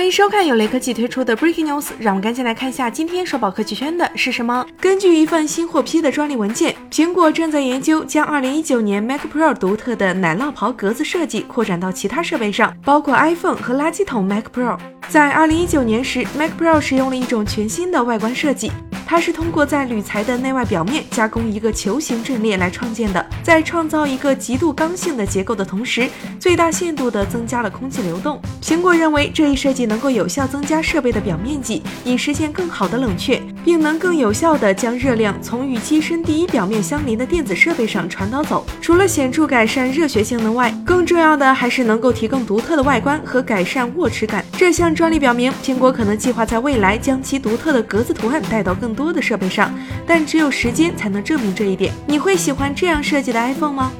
欢迎收看由雷科技推出的 Breaking News，让我们赶紧来看一下今天刷爆科技圈的是什么。根据一份新获批的专利文件，苹果正在研究将2019年 Mac Pro 独特的奶酪袍格子设计扩展到其他设备上，包括 iPhone 和垃圾桶 Mac Pro。在2019年时，Mac Pro 使用了一种全新的外观设计。它是通过在铝材的内外表面加工一个球形阵列来创建的，在创造一个极度刚性的结构的同时，最大限度地增加了空气流动。苹果认为这一设计能够有效增加设备的表面积，以实现更好的冷却，并能更有效地将热量从与机身第一表面相邻的电子设备上传导走。除了显著改善热学性能外，更重要的还是能够提供独特的外观和改善握持感。这项专利表明，苹果可能计划在未来将其独特的格子图案带到更多多的设备上，但只有时间才能证明这一点。你会喜欢这样设计的 iPhone 吗？